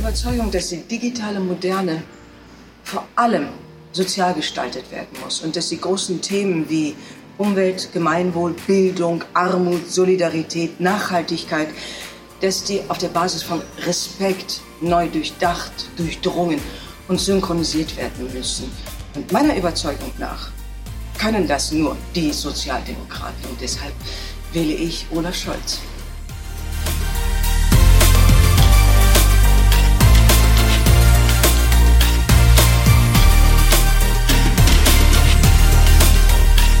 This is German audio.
Überzeugung, dass die digitale Moderne vor allem sozial gestaltet werden muss und dass die großen Themen wie Umwelt, Gemeinwohl, Bildung, Armut, Solidarität, Nachhaltigkeit, dass die auf der Basis von Respekt neu durchdacht, durchdrungen und synchronisiert werden müssen. Und meiner Überzeugung nach können das nur die Sozialdemokraten. Und deshalb wähle ich Olaf Scholz.